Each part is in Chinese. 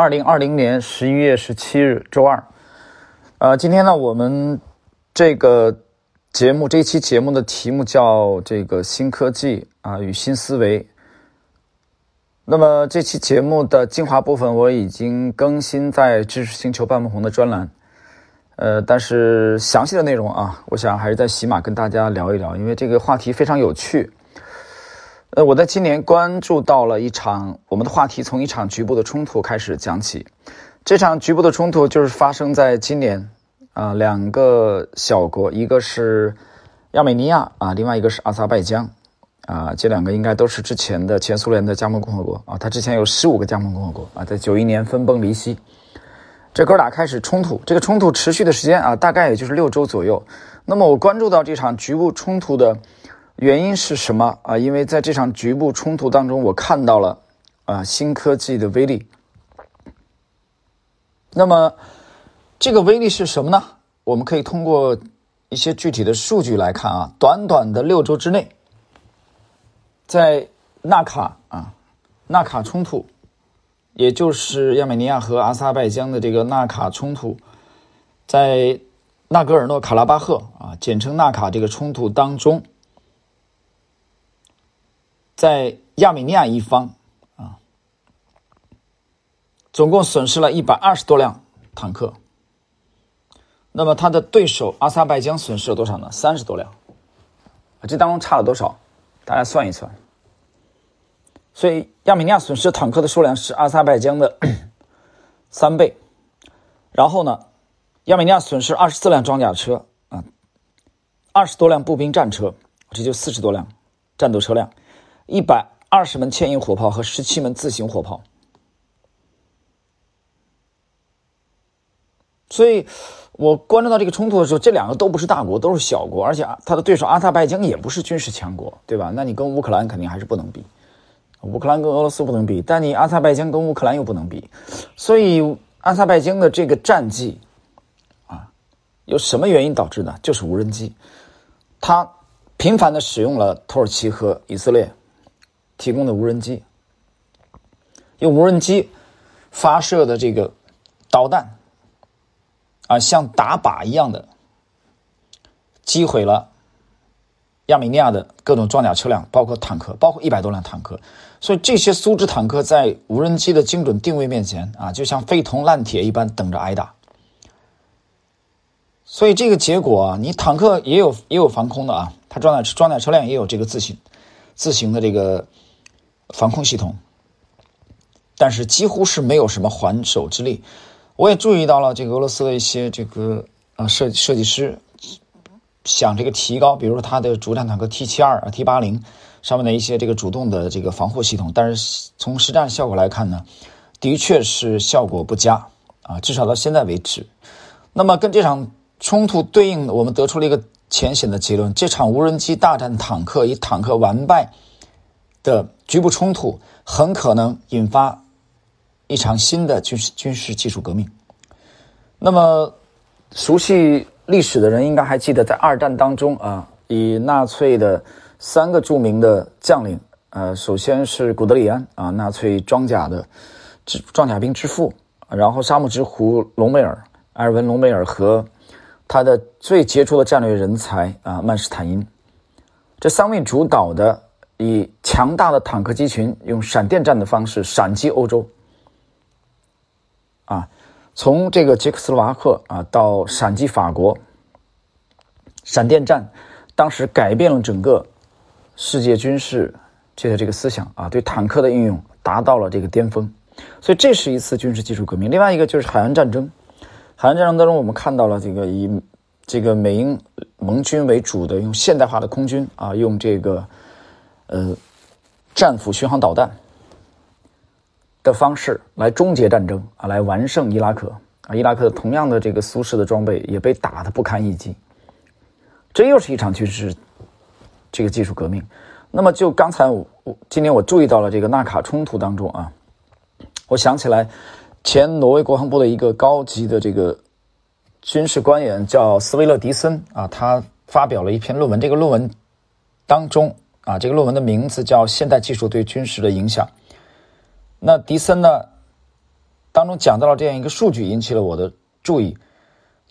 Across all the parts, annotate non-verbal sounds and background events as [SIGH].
二零二零年十一月十七日，周二。呃，今天呢，我们这个节目这期节目的题目叫“这个新科技啊与新思维”。那么这期节目的精华部分我已经更新在知识星球半梦红的专栏。呃，但是详细的内容啊，我想还是在喜马跟大家聊一聊，因为这个话题非常有趣。呃，我在今年关注到了一场我们的话题，从一场局部的冲突开始讲起。这场局部的冲突就是发生在今年啊，两个小国，一个是亚美尼亚啊，另外一个是阿塞拜疆啊，这两个应该都是之前的前苏联的加盟共和国啊。它之前有十五个加盟共和国啊，在九一年分崩离析，这哥俩开始冲突，这个冲突持续的时间啊，大概也就是六周左右。那么我关注到这场局部冲突的。原因是什么啊？因为在这场局部冲突当中，我看到了啊新科技的威力。那么这个威力是什么呢？我们可以通过一些具体的数据来看啊，短短的六周之内，在纳卡啊纳卡冲突，也就是亚美尼亚和阿塞拜疆的这个纳卡冲突，在纳戈尔诺卡拉巴赫啊，简称纳卡这个冲突当中。在亚美尼亚一方，啊，总共损失了一百二十多辆坦克。那么他的对手阿塞拜疆损失了多少呢？三十多辆。这当中差了多少？大家算一算。所以亚美尼亚损失坦克的数量是阿塞拜疆的 [COUGHS] 三倍。然后呢，亚美尼亚损失二十四辆装甲车啊，二十多辆步兵战车，这就四十多辆战斗车辆。一百二十门牵引火炮和十七门自行火炮，所以我关注到这个冲突的时候，这两个都不是大国，都是小国，而且他的对手阿塞拜疆也不是军事强国，对吧？那你跟乌克兰肯定还是不能比，乌克兰跟俄罗斯不能比，但你阿塞拜疆跟乌克兰又不能比，所以阿塞拜疆的这个战绩啊，有什么原因导致的？就是无人机，他频繁的使用了土耳其和以色列。提供的无人机，用无人机发射的这个导弹啊，像打靶一样的击毁了亚美尼亚的各种装甲车辆，包括坦克，包括一百多辆坦克。所以这些苏制坦克在无人机的精准定位面前啊，就像废铜烂铁一般，等着挨打。所以这个结果啊，你坦克也有也有防空的啊，它装甲装甲车辆也有这个自行自行的这个。防空系统，但是几乎是没有什么还手之力。我也注意到了这个俄罗斯的一些这个啊设设计师想这个提高，比如说它的主战坦克 T 七二啊 T 八零上面的一些这个主动的这个防护系统，但是从实战效果来看呢，的确是效果不佳啊，至少到现在为止。那么跟这场冲突对应，我们得出了一个浅显的结论：这场无人机大战坦克，以坦克完败。的局部冲突很可能引发一场新的军事军事技术革命。那么，熟悉历史的人应该还记得，在二战当中啊，以纳粹的三个著名的将领，呃，首先是古德里安啊，纳粹装甲的装甲兵之父，然后沙漠之狐隆美尔埃尔文隆美尔和他的最杰出的战略人才啊曼施坦因，这三位主导的。以强大的坦克机群，用闪电战的方式闪击欧洲。啊，从这个捷克斯洛伐克啊到闪击法国，闪电战当时改变了整个世界军事这个这个思想啊，对坦克的应用达到了这个巅峰。所以这是一次军事技术革命。另外一个就是海湾战争，海湾战争当中我们看到了这个以这个美英盟军为主的用现代化的空军啊，用这个。呃，战斧巡航导弹的方式来终结战争啊，来完胜伊拉克啊。伊拉克同样的这个苏式的装备也被打得不堪一击。这又是一场军事这个技术革命。那么就刚才我今天我注意到了这个纳卡冲突当中啊，我想起来前挪威国防部的一个高级的这个军事官员叫斯威勒迪森啊，他发表了一篇论文，这个论文当中。啊，这个论文的名字叫《现代技术对军事的影响》。那迪森呢，当中讲到了这样一个数据，引起了我的注意。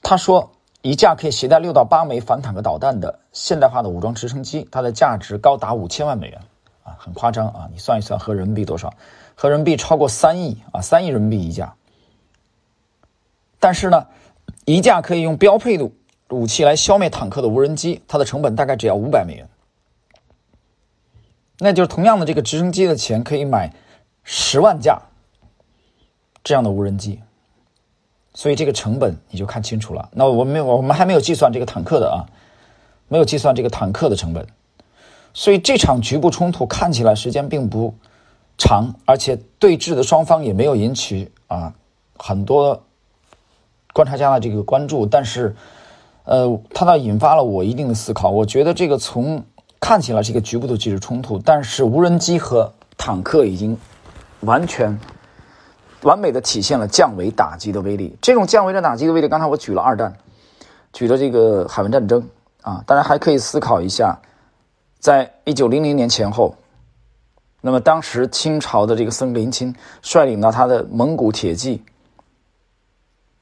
他说，一架可以携带六到八枚反坦克导弹的现代化的武装直升机，它的价值高达五千万美元啊，很夸张啊！你算一算，合人民币多少？合人民币超过三亿啊，三亿人民币一架。但是呢，一架可以用标配的武器来消灭坦克的无人机，它的成本大概只要五百美元。那就是同样的这个直升机的钱，可以买十万架这样的无人机。所以这个成本你就看清楚了。那我们我们还没有计算这个坦克的啊，没有计算这个坦克的成本。所以这场局部冲突看起来时间并不长，而且对峙的双方也没有引起啊很多。观察家的这个关注，但是，呃，它倒引发了我一定的思考。我觉得这个从看起来是一个局部的技术冲突，但是无人机和坦克已经完全完美的体现了降维打击的威力。这种降维的打击的威力，刚才我举了二战，举了这个海湾战争啊，大家还可以思考一下，在一九零零年前后，那么当时清朝的这个僧格林沁率领了他的蒙古铁骑。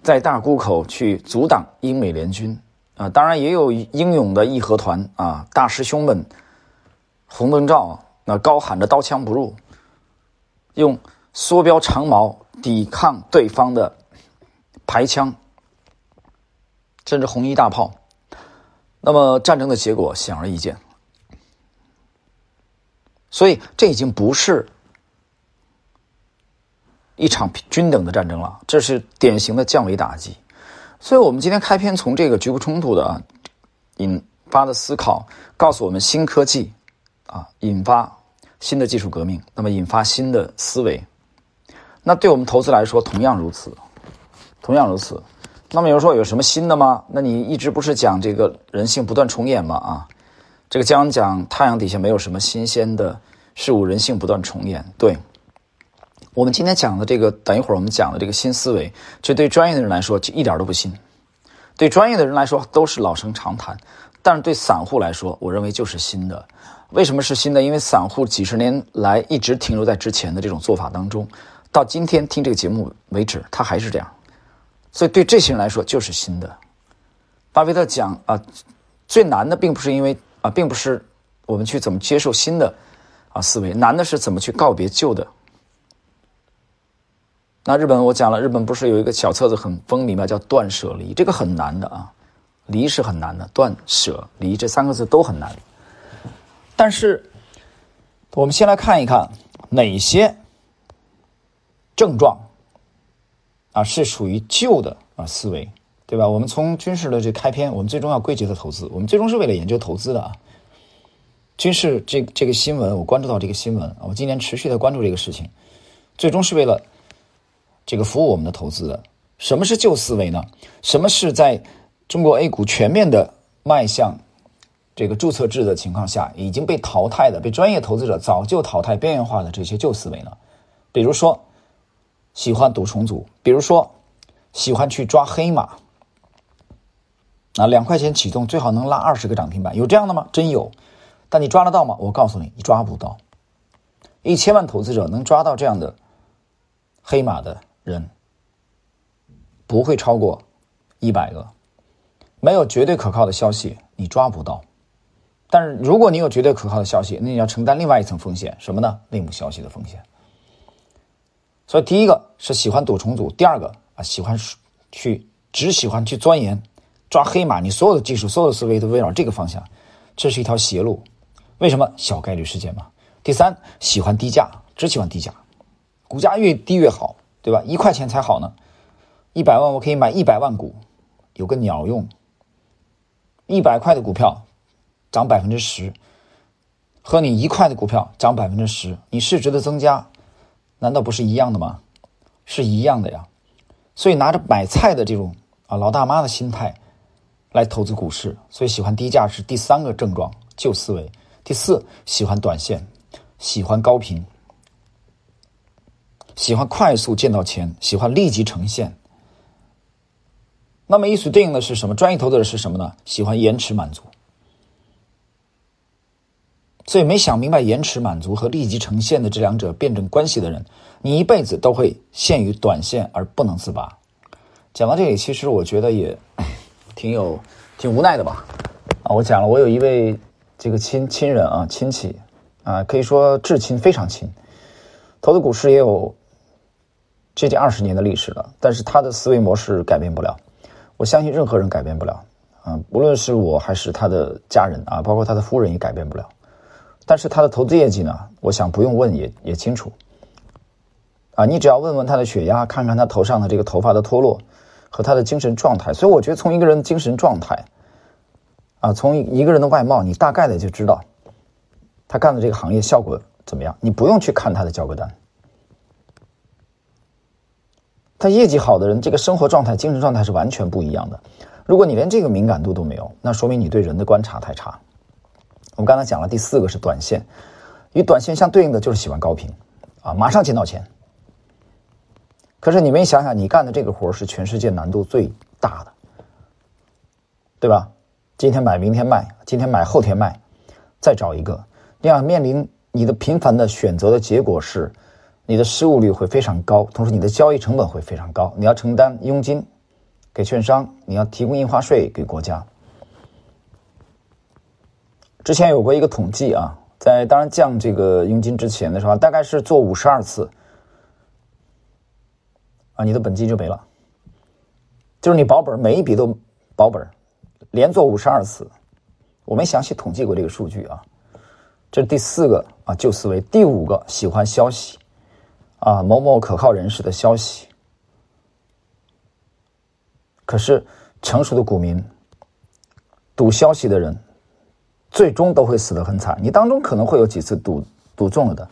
在大沽口去阻挡英美联军啊，当然也有英勇的义和团啊，大师兄们，红灯照那高喊着刀枪不入，用梭镖长矛抵抗对方的排枪，甚至红衣大炮。那么战争的结果显而易见，所以这已经不是。一场均等的战争了，这是典型的降维打击。所以，我们今天开篇从这个局部冲突的引发的思考，告诉我们新科技啊，引发新的技术革命，那么引发新的思维。那对我们投资来说，同样如此，同样如此。那么有人说有什么新的吗？那你一直不是讲这个人性不断重演吗？啊，这个将讲太阳底下没有什么新鲜的事物，人性不断重演。对。我们今天讲的这个，等一会儿我们讲的这个新思维，这对专业的人来说就一点都不新，对专业的人来说都是老生常谈，但是对散户来说，我认为就是新的。为什么是新的？因为散户几十年来一直停留在之前的这种做法当中，到今天听这个节目为止，他还是这样，所以对这些人来说就是新的。巴菲特讲啊，最难的并不是因为啊，并不是我们去怎么接受新的啊思维，难的是怎么去告别旧的。那日本我讲了，日本不是有一个小册子很风靡吗？叫断舍离，这个很难的啊，离是很难的，断舍离这三个字都很难。但是，我们先来看一看哪些症状啊是属于旧的啊思维，对吧？我们从军事的这开篇，我们最终要归结的投资，我们最终是为了研究投资的啊。军事这这个新闻，我关注到这个新闻，我今年持续的关注这个事情，最终是为了。这个服务我们的投资的，什么是旧思维呢？什么是在中国 A 股全面的迈向这个注册制的情况下已经被淘汰的、被专业投资者早就淘汰、边缘化的这些旧思维呢？比如说喜欢赌重组，比如说喜欢去抓黑马，啊，两块钱启动最好能拉二十个涨停板，有这样的吗？真有，但你抓得到吗？我告诉你，你抓不到。一千万投资者能抓到这样的黑马的？人不会超过一百个，没有绝对可靠的消息，你抓不到。但是如果你有绝对可靠的消息，那你要承担另外一层风险，什么呢？内幕消息的风险。所以第一个是喜欢赌重组，第二个啊喜欢去只喜欢去钻研抓黑马，你所有的技术、所有的思维都围绕这个方向，这是一条邪路。为什么？小概率事件嘛。第三，喜欢低价，只喜欢低价，股价越低越好。对吧？一块钱才好呢，一百万我可以买一百万股，有个鸟用。一百块的股票涨百分之十，和你一块的股票涨百分之十，你市值的增加难道不是一样的吗？是一样的呀。所以拿着买菜的这种啊老大妈的心态来投资股市，所以喜欢低价是第三个症状旧思维。第四，喜欢短线，喜欢高频。喜欢快速见到钱，喜欢立即呈现。那么，与此对应的是什么？专业投资者是什么呢？喜欢延迟满足。所以没想明白延迟满足和立即呈现的这两者辩证关系的人，你一辈子都会陷于短线而不能自拔。讲到这里，其实我觉得也 [COUGHS] 挺有挺无奈的吧。啊，我讲了，我有一位这个亲亲人啊，亲戚啊，可以说至亲，非常亲，投资股市也有接近二十年的历史了，但是他的思维模式改变不了。我相信任何人改变不了啊，无论是我还是他的家人啊，包括他的夫人也改变不了。但是他的投资业绩呢？我想不用问也也清楚。啊，你只要问问他的血压，看看他头上的这个头发的脱落和他的精神状态。所以我觉得从一个人的精神状态，啊，从一个人的外貌，你大概的就知道他干的这个行业效果怎么样。你不用去看他的交割单，他业绩好的人，这个生活状态、精神状态是完全不一样的。如果你连这个敏感度都没有，那说明你对人的观察太差。我们刚才讲了第四个是短线，与短线相对应的就是喜欢高频，啊，马上见到钱。可是你们想想，你干的这个活是全世界难度最大的，对吧？今天买，明天卖，今天买，后天卖，再找一个，这样面临你的频繁的选择的结果是，你的失误率会非常高，同时你的交易成本会非常高，你要承担佣金给券商，你要提供印花税给国家。之前有过一个统计啊，在当然降这个佣金之前的时候，大概是做五十二次啊，你的本金就没了。就是你保本每一笔都保本连做五十二次，我没详细统计过这个数据啊。这是第四个啊旧思维，第五个喜欢消息啊某某可靠人士的消息。可是成熟的股民赌消息的人。最终都会死得很惨，你当中可能会有几次赌赌中了的，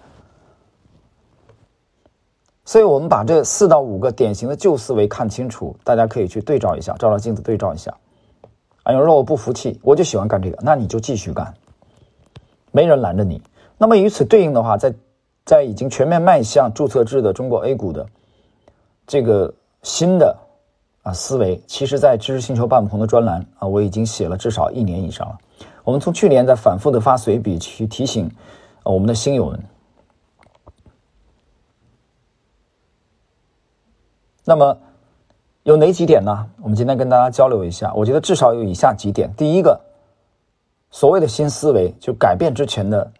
所以我们把这四到五个典型的旧思维看清楚，大家可以去对照一下，照照镜子对照一下。啊，有人说我不服气，我就喜欢干这个，那你就继续干，没人拦着你。那么与此对应的话，在在已经全面迈向注册制的中国 A 股的这个新的啊思维，其实，在知识星球半不同的专栏啊，我已经写了至少一年以上了。我们从去年在反复的发随笔去提醒我们的新友们。那么有哪几点呢？我们今天跟大家交流一下。我觉得至少有以下几点：第一个，所谓的新思维，就改变之前的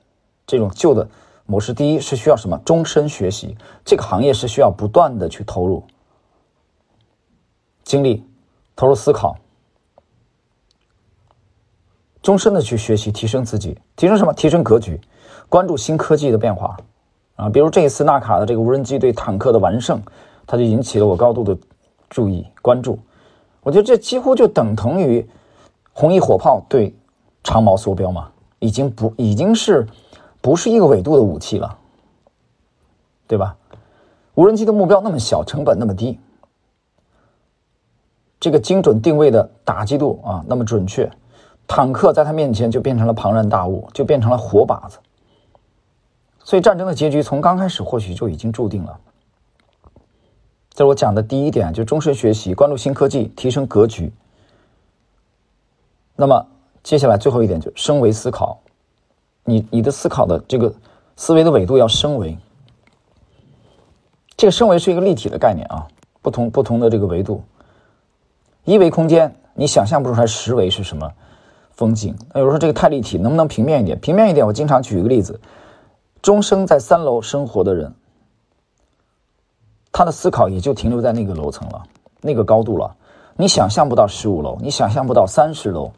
这种旧的模式。第一是需要什么？终身学习。这个行业是需要不断的去投入精力、投入思考。终身的去学习，提升自己，提升什么？提升格局，关注新科技的变化，啊，比如这一次纳卡的这个无人机对坦克的完胜，它就引起了我高度的注意关注。我觉得这几乎就等同于红衣火炮对长矛梭镖嘛，已经不已经是不是一个纬度的武器了，对吧？无人机的目标那么小，成本那么低，这个精准定位的打击度啊那么准确。坦克在他面前就变成了庞然大物，就变成了活靶子。所以战争的结局从刚开始或许就已经注定了。这是我讲的第一点，就终身学习，关注新科技，提升格局。那么接下来最后一点就升维思考，你你的思考的这个思维的纬度要升维。这个升维是一个立体的概念啊，不同不同的这个维度，一维空间你想象不出来十维是什么。风景，那有时候这个太立体，能不能平面一点？平面一点，我经常举一个例子：终生在三楼生活的人，他的思考也就停留在那个楼层了，那个高度了。你想象不到十五楼，你想象不到三十楼，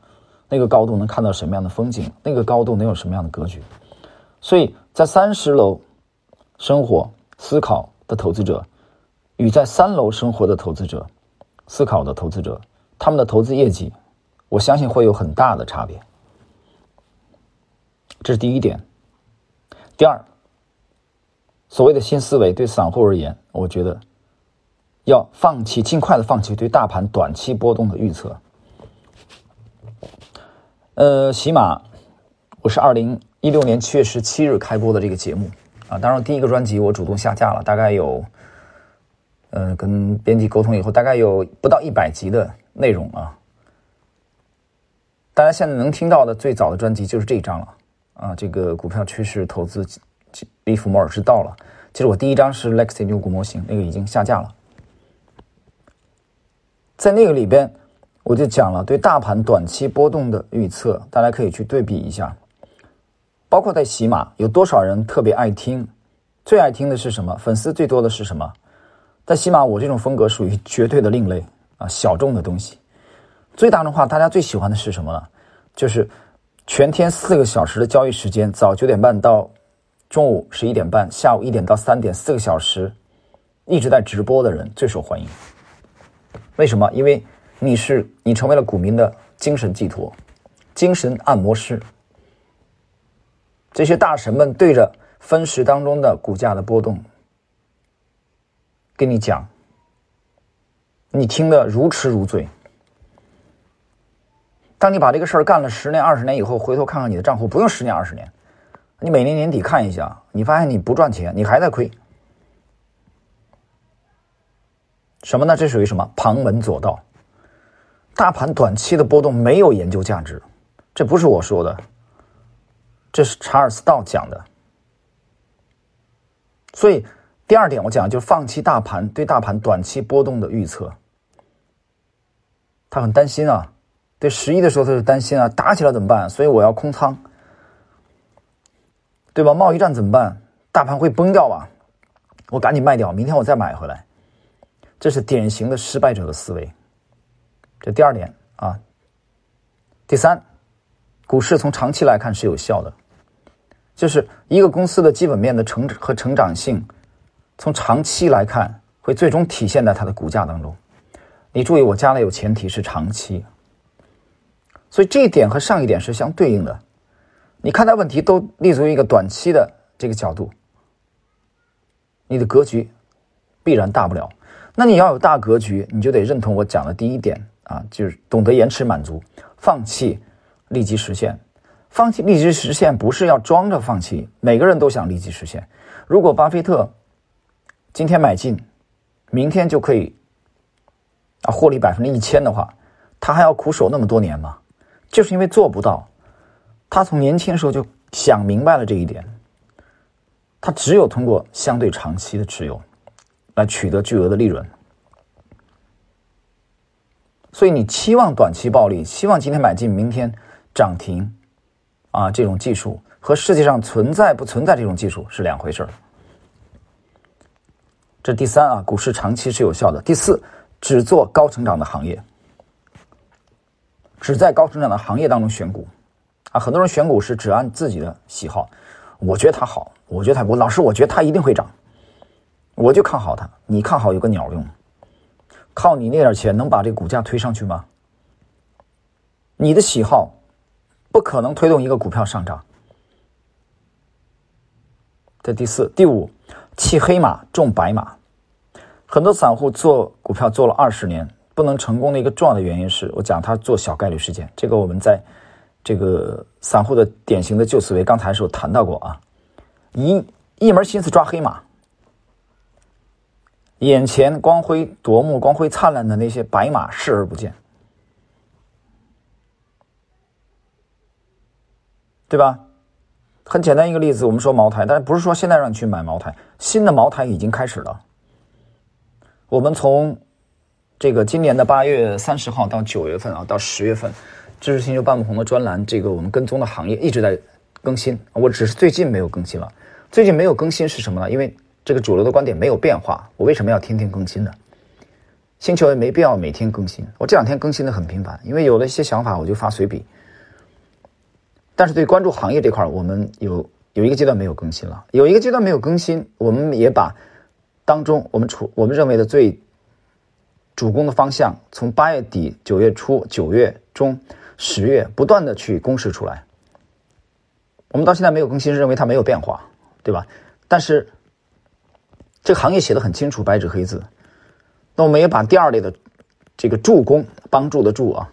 那个高度能看到什么样的风景？那个高度能有什么样的格局？所以在三十楼生活思考的投资者，与在三楼生活的投资者思考的投资者，他们的投资业绩。我相信会有很大的差别，这是第一点。第二，所谓的新思维对散户而言，我觉得要放弃，尽快的放弃对大盘短期波动的预测。呃，喜马，我是二零一六年七月十七日开播的这个节目啊，当然第一个专辑我主动下架了，大概有，呃，跟编辑沟通以后，大概有不到一百集的内容啊。大家现在能听到的最早的专辑就是这一张了，啊，这个股票趋势投资利弗莫尔是到了。其实我第一张是 Lexi 牛股模型，那个已经下架了。在那个里边，我就讲了对大盘短期波动的预测，大家可以去对比一下。包括在喜马，有多少人特别爱听？最爱听的是什么？粉丝最多的是什么？在喜马，我这种风格属于绝对的另类啊，小众的东西。最大的话，大家最喜欢的是什么呢？就是全天四个小时的交易时间，早九点半到中午十一点半，下午一点到三点，四个小时一直在直播的人最受欢迎。为什么？因为你是你成为了股民的精神寄托，精神按摩师。这些大神们对着分时当中的股价的波动，跟你讲，你听得如痴如醉。当你把这个事儿干了十年、二十年以后，回头看看你的账户，不用十年、二十年，你每年年底看一下，你发现你不赚钱，你还在亏。什么呢？这属于什么旁门左道？大盘短期的波动没有研究价值，这不是我说的。这是查尔斯道讲的，所以第二点我讲就是放弃大盘对大盘短期波动的预测。他很担心啊，对十一的时候他就担心啊，打起来怎么办？所以我要空仓，对吧？贸易战怎么办？大盘会崩掉吧？我赶紧卖掉，明天我再买回来。这是典型的失败者的思维。这第二点啊，第三，股市从长期来看是有效的。就是一个公司的基本面的成和成长性，从长期来看，会最终体现在它的股价当中。你注意，我加了有前提是长期，所以这一点和上一点是相对应的。你看待问题都立足于一个短期的这个角度，你的格局必然大不了。那你要有大格局，你就得认同我讲的第一点啊，就是懂得延迟满足，放弃立即实现。放弃立即实现不是要装着放弃，每个人都想立即实现。如果巴菲特今天买进，明天就可以啊获利百分之一千的话，他还要苦守那么多年吗？就是因为做不到。他从年轻的时候就想明白了这一点，他只有通过相对长期的持有来取得巨额的利润。所以你期望短期暴利，希望今天买进，明天涨停。啊，这种技术和世界上存在不存在这种技术是两回事儿。这第三啊，股市长期是有效的。第四，只做高成长的行业，只在高成长的行业当中选股。啊，很多人选股是只按自己的喜好，我觉得它好，我觉得它不，老师我觉得它一定会涨，我就看好它。你看好有个鸟用？靠你那点钱能把这股价推上去吗？你的喜好。不可能推动一个股票上涨。这第四、第五，弃黑马重白马。很多散户做股票做了二十年，不能成功的一个重要的原因是我讲他做小概率事件。这个我们在这个散户的典型的旧思维，刚才是有谈到过啊，一一门心思抓黑马，眼前光辉夺目、光辉灿烂的那些白马视而不见。对吧？很简单一个例子，我们说茅台，但是不是说现在让你去买茅台？新的茅台已经开始了。我们从这个今年的八月三十号到九月份啊，到十月份，知识星球半不红的专栏，这个我们跟踪的行业一直在更新。我只是最近没有更新了。最近没有更新是什么呢？因为这个主流的观点没有变化。我为什么要天天更新呢？星球也没必要每天更新。我这两天更新的很频繁，因为有了一些想法，我就发随笔。但是对关注行业这块我们有有一个阶段没有更新了，有一个阶段没有更新，我们也把当中我们处我们认为的最主攻的方向，从八月底、九月初、九月中、十月不断的去公示出来。我们到现在没有更新，认为它没有变化，对吧？但是这个行业写的很清楚，白纸黑字。那我们也把第二类的这个助攻帮助的助啊，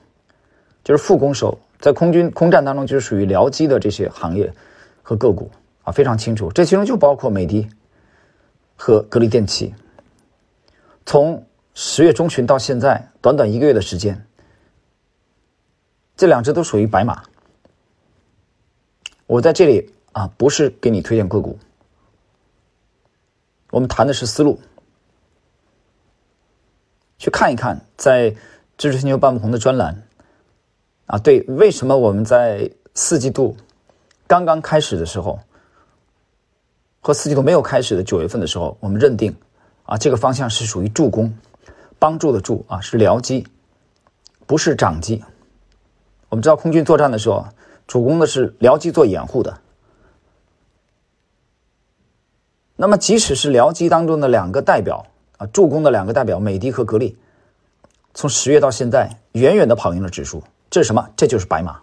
就是副攻手。在空军空战当中，就是属于僚机的这些行业和个股啊，非常清楚。这其中就包括美的和格力电器。从十月中旬到现在，短短一个月的时间，这两只都属于白马。我在这里啊，不是给你推荐个股，我们谈的是思路。去看一看，在知识星球半不红的专栏啊，对，为什么我们在四季度刚刚开始的时候，和四季度没有开始的九月份的时候，我们认定啊，这个方向是属于助攻，帮助的助啊，是僚机，不是长机。我们知道空军作战的时候，主攻的是僚机做掩护的。那么，即使是僚机当中的两个代表。啊，助攻的两个代表美的和格力，从十月到现在，远远的跑赢了指数。这是什么？这就是白马。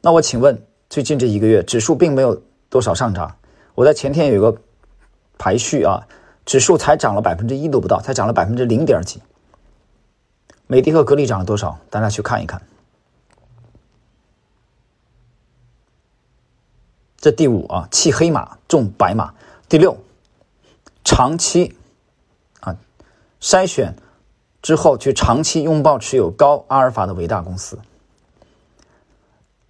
那我请问，最近这一个月，指数并没有多少上涨。我在前天有一个排序啊，指数才涨了百分之一都不到，才涨了百分之零点几。美的和格力涨了多少？大家去看一看。这第五啊，弃黑马中白马。第六，长期啊。筛选之后，去长期拥抱持有高阿尔法的伟大公司。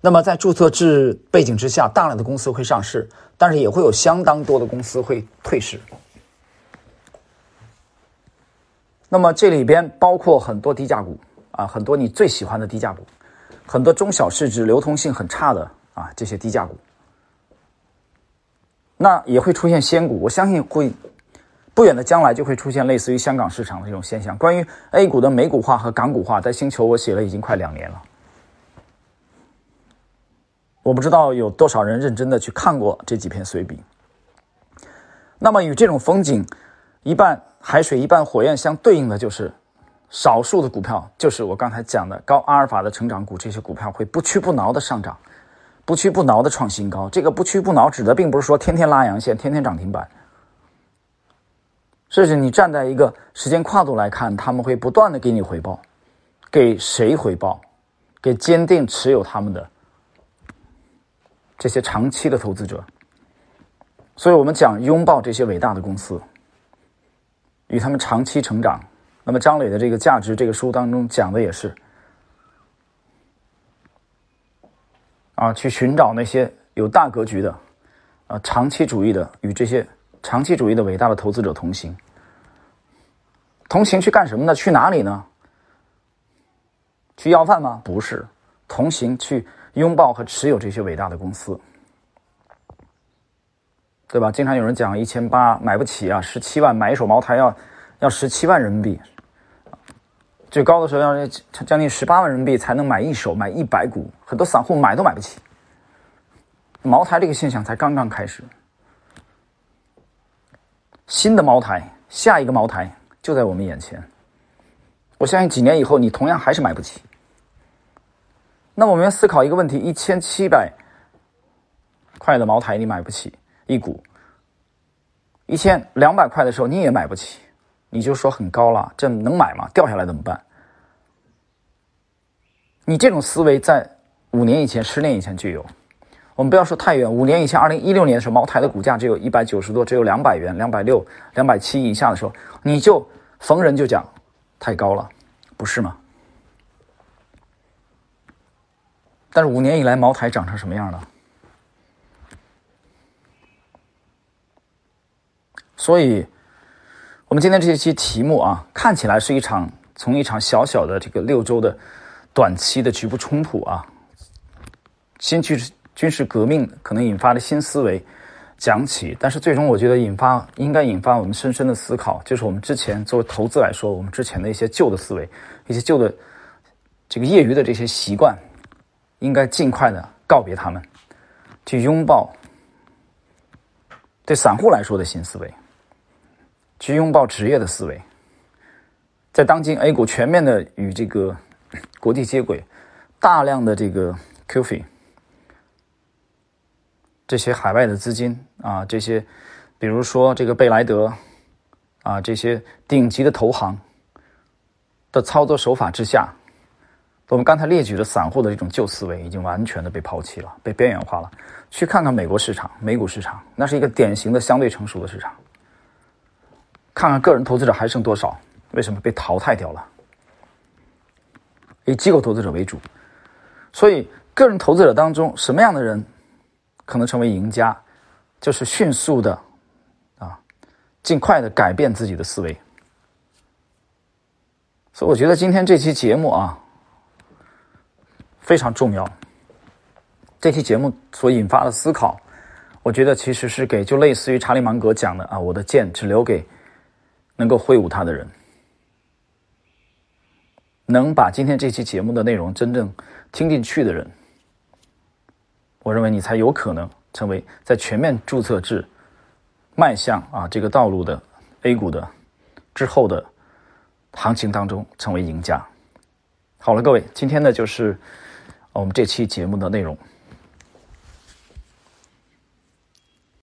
那么，在注册制背景之下，大量的公司会上市，但是也会有相当多的公司会退市。那么，这里边包括很多低价股啊，很多你最喜欢的低价股，很多中小市值、流通性很差的啊这些低价股。那也会出现仙股，我相信会。不远的将来就会出现类似于香港市场的这种现象。关于 A 股的美股化和港股化，在星球我写了已经快两年了。我不知道有多少人认真的去看过这几篇随笔。那么与这种风景一半海水一半火焰相对应的就是少数的股票，就是我刚才讲的高阿尔法的成长股，这些股票会不屈不挠的上涨，不屈不挠的创新高。这个不屈不挠指的并不是说天天拉阳线，天天涨停板。甚至你站在一个时间跨度来看，他们会不断的给你回报，给谁回报？给坚定持有他们的这些长期的投资者。所以我们讲拥抱这些伟大的公司，与他们长期成长。那么张磊的这个价值这个书当中讲的也是，啊，去寻找那些有大格局的，啊，长期主义的与这些。长期主义的伟大的投资者同行，同行去干什么呢？去哪里呢？去要饭吗？不是，同行去拥抱和持有这些伟大的公司，对吧？经常有人讲一千八买不起啊，十七万买一手茅台要要十七万人民币，最高的时候要将近十八万人民币才能买一手买一百股，很多散户买都买不起。茅台这个现象才刚刚开始。新的茅台，下一个茅台就在我们眼前。我相信几年以后，你同样还是买不起。那我们要思考一个问题：一千七百块的茅台你买不起一股，一千两百块的时候你也买不起，你就说很高了，这能买吗？掉下来怎么办？你这种思维在五年以前、十年以前就有。我们不要说太远，五年以前，二零一六年的时候，茅台的股价只有一百九十多，只有两百元、两百六、两百七以下的时候，你就逢人就讲太高了，不是吗？但是五年以来，茅台涨成什么样了？所以，我们今天这一期题目啊，看起来是一场从一场小小的这个六周的短期的局部冲突啊，先去。军事革命可能引发的新思维讲起，但是最终我觉得引发应该引发我们深深的思考，就是我们之前作为投资来说，我们之前的一些旧的思维，一些旧的这个业余的这些习惯，应该尽快的告别他们，去拥抱对散户来说的新思维，去拥抱职业的思维，在当今 A 股全面的与这个国际接轨，大量的这个 q f i。这些海外的资金啊，这些，比如说这个贝莱德，啊，这些顶级的投行的操作手法之下，我们刚才列举的散户的这种旧思维已经完全的被抛弃了，被边缘化了。去看看美国市场、美股市场，那是一个典型的相对成熟的市场。看看个人投资者还剩多少？为什么被淘汰掉了？以机构投资者为主，所以。个人投资者当中，什么样的人可能成为赢家？就是迅速的啊，尽快的改变自己的思维。所以我觉得今天这期节目啊非常重要。这期节目所引发的思考，我觉得其实是给就类似于查理芒格讲的啊，我的剑只留给能够挥舞它的人。能把今天这期节目的内容真正听进去的人，我认为你才有可能成为在全面注册制迈向啊这个道路的 A 股的之后的行情当中成为赢家。好了，各位，今天呢就是我们这期节目的内容。